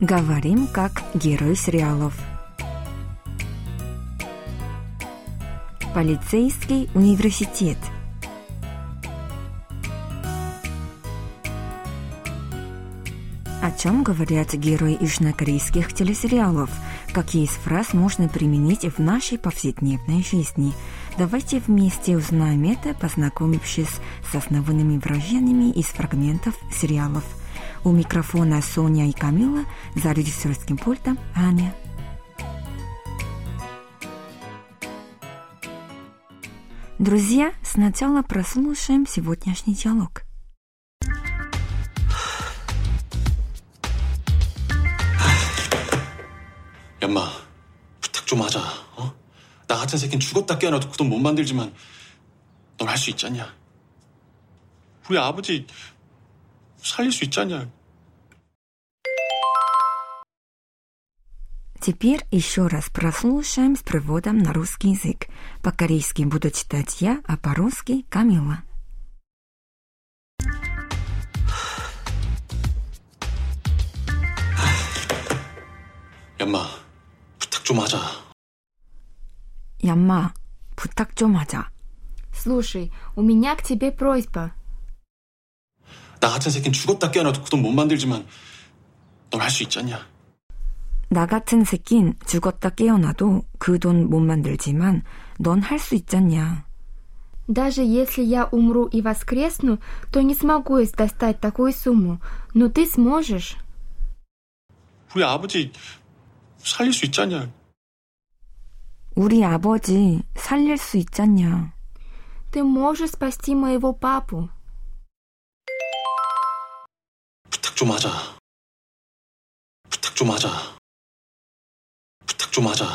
Говорим как герой сериалов. Полицейский университет. О чем говорят герои южнокорейских телесериалов? Какие из фраз можно применить в нашей повседневной жизни? Давайте вместе узнаем это, познакомившись с основными выражениями из фрагментов сериалов – у микрофона Соня и Камила, за режиссерским пультом Аня. Друзья, сначала прослушаем сегодняшний диалог. 얌마, 부탁 좀 하자. 어? 나 같은 새끼는 죽었다 깨어나도 그 돈 못 만들지만 넌 할 수 있지 않냐? 우리 아버지 살릴 수 있지 않냐? Теперь еще раз прослушаем с проводом на русский язык. По-корейски буду читать я, а по-русски Камила. 얌마, 부탁 좀 하자. 얌마, 부탁 좀 하자. Слушай, у меня к тебе просьба. 나 같은 새끼는 죽었다 깨어나도 그 돈 못 만들지만 넌 할 수 있지 않냐? 나 같은 새낀 죽었다 깨어나도 그 돈 못 만들지만 넌 할 수 있잖냐. Даже если я умру и воскресну, то не смогу достать такую сумму. Но ты сможешь. 우리 아버지 살릴 수 있지 않냐? 우리 아버지 살릴 수 있잖냐. Ты можешь спасти моего папу. 부탁 좀 하자. 부탁 좀 하자. 부탁 좀 하자.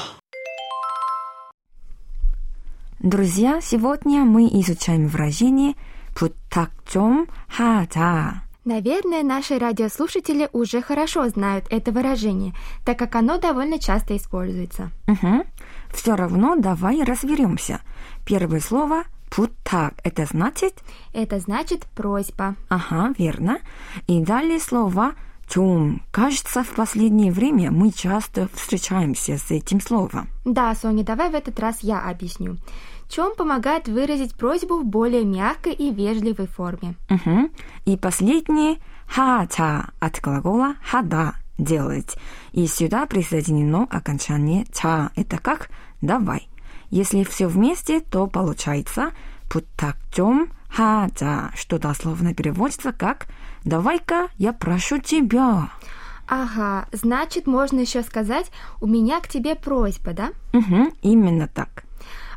Друзья, сегодня мы изучаем выражение «부탁 좀 하자». Наверное, наши радиослушатели уже хорошо знают это выражение, так как оно довольно часто используется. Угу. Все равно давай разберемся. Первое слово «부탁» — это значит... Это значит просьба. Ага, верно. И далее слово « Артем, кажется, в последнее время мы часто встречаемся с этим словом. Да, Соня, давай в этот раз я объясню. Чем помогает выразить просьбу в более мягкой и вежливой форме. Угу. И последнее хата от глагола хада делать. И сюда присоединено окончание та. Это как давай. Если все вместе, то получается путакчом 하자, что дословно переводится как «давай-ка я прошу тебя». Ага, значит, можно еще сказать «у меня к тебе просьба», да? Угу, именно так.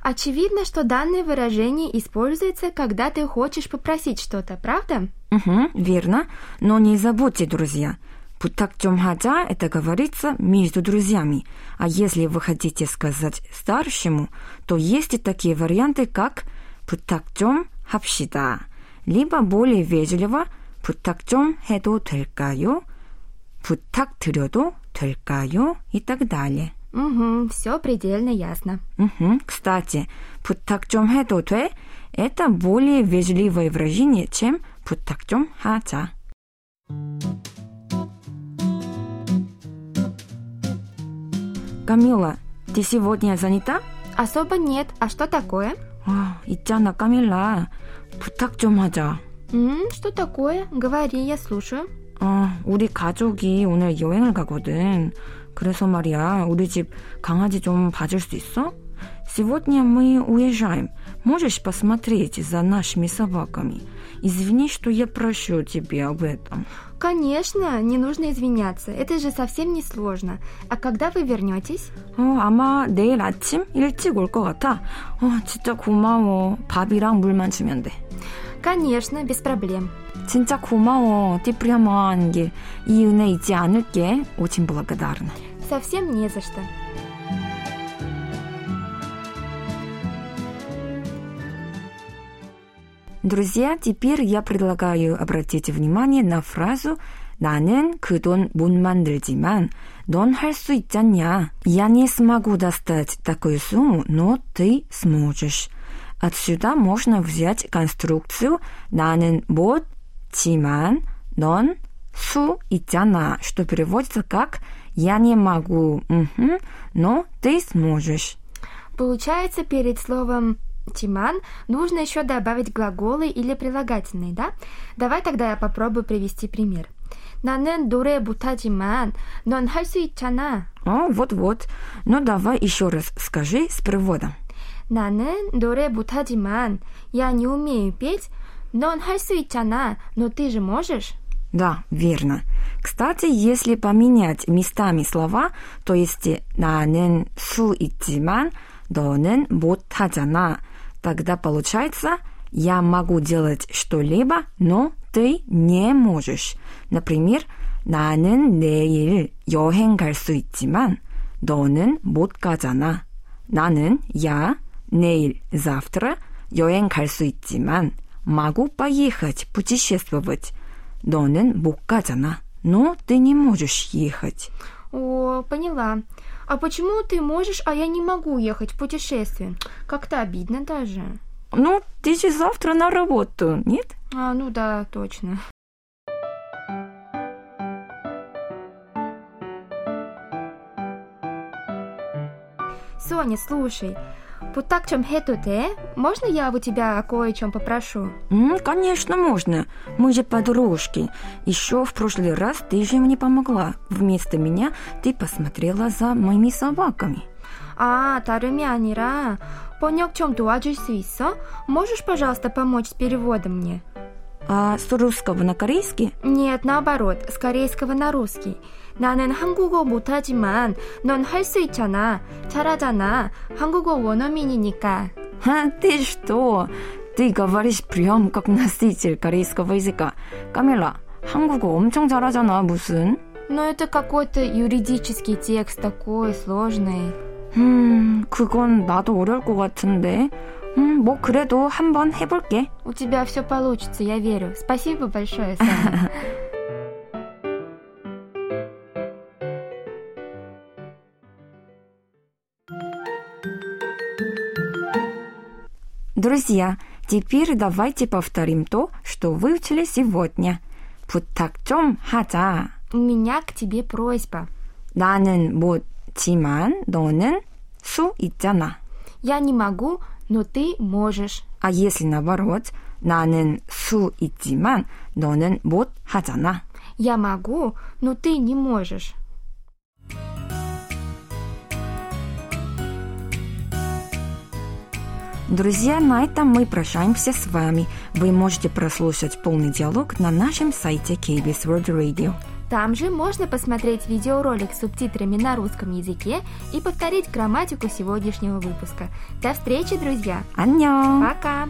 Очевидно, что данное выражение используется, когда ты хочешь попросить что-то, правда? Угу, верно. Но не забудьте, друзья, Путактем хада – это говорится между друзьями. А если вы хотите сказать старшему, то есть и такие варианты, как путактем 합시다. либо более вежливо 부탁 좀 해도 될까요? 부탁드려도 될까요? и так далее. Угу, все предельно ясно. Угу. Кстати, 부탁 좀 해도 돼? Это более вежливое выражение, чем 부탁 좀 하자. Камила, ты сегодня занята? Особо нет. А что такое? 아, 있잖아, 까밀라. 부탁 좀 하자. М, что такое? Говори, я слушаю. 아, 우리 가족이 오늘 여행을 가거든. 그래서 말이야, 우리 집 강아지 좀 봐줄 수 있어? Сегодня мы уезжаем. Можешь посмотреть за нашими собаками? Извини, что я прошу тебя об этом. Конечно, не нужно извиняться. Это же совсем не сложно. А когда вы вернетесь? 어, 아마 내일 아침 일찍 올 것 같아. 어, 진짜 고마워. 밥이랑 물만 주면 돼. Конечно, без проблем. 진짜 고마워. Ты прямо ангел. 이 은혜 잊지 않을게. Очень благодарна. Совсем не за что. Друзья, теперь я предлагаю обратить внимание на фразу 나는 그 돈 못 만들지만 넌 할 수 있잖냐. Я не смогу достать такую сумму, но ты сможешь. Отсюда можно взять конструкцию 나는 못지만 넌 су 있잖아, что переводится как «я не могу», угу, но ты сможешь. Получается, перед словом Тиман нужно еще добавить глаголы или прилагательные, да? Давай тогда я попробую привести пример. 나는 노래 못하지만 넌 할 수 있잖아. О, вот-вот. Ну, давай еще раз скажи с приводом. 나는 노래 못하지만 я не умею петь. 넌 할 수 있잖아. Но ты же можешь? Да, верно. Кстати, если поменять местами слова, то есть 나는 수 있지만 너는 못하잖아, тогда получается я могу делать что-либо, но ты не можешь. Например, 나는 내일 여행 갈 수 있지만 너는 못 가잖아. 나는 я 내일 завтра 여행 갈 수 있지만 могу поехать путешествовать. 너는 못 가잖아. Но ты не можешь ехать. О, поняла. А почему ты можешь, а я не могу ехать в путешествие? Как-то обидно даже. Ну, ты же завтра на работу, нет? А, ну да, точно. Соня, слушай, так чем 해도 돼? Можно я у тебя кое о чем попрошу? М, конечно, можно. Мы же подружки. Еще в прошлый раз ты же мне помогла. Вместо меня ты посмотрела за моими собаками. А, 다름이 아니라 번역 좀 도와줄 수 있어? Можешь, пожалуйста, помочь с переводом мне? А с русского на корейский? Нет, наоборот, с корейского на русский. 나는 한국어 못하지만 넌 할 수 있잖아. 잘하잖아. 한국어 원어민이니까. Ха, ты что? Ты говоришь прям как носитель корейского языка. Камила, 한국어 엄청 잘하잖아, 무슨? Но это какой-то юридический текст такой сложный. 음, 그건 나도 어려울 것 같은데. 음, 뭐 그래도 한번 해볼게. У тебя все получится, я верю. Спасибо большое, Саня. Друзья, теперь давайте повторим то, что выучили сегодня. 부탁 좀 하자. У меня к тебе просьба. 나는 못지만 너는 수 있잖아. Я не могу, но ты можешь. А если наоборот, 나는 수 있지만 너는 못 하잖아. Я могу, но ты не можешь. Друзья, на этом мы прощаемся с вами. Вы можете прослушать полный диалог на нашем сайте KBS World Radio. Там же можно посмотреть видеоролик с субтитрами на русском языке и повторить грамматику сегодняшнего выпуска. До встречи, друзья! 안녕! Пока!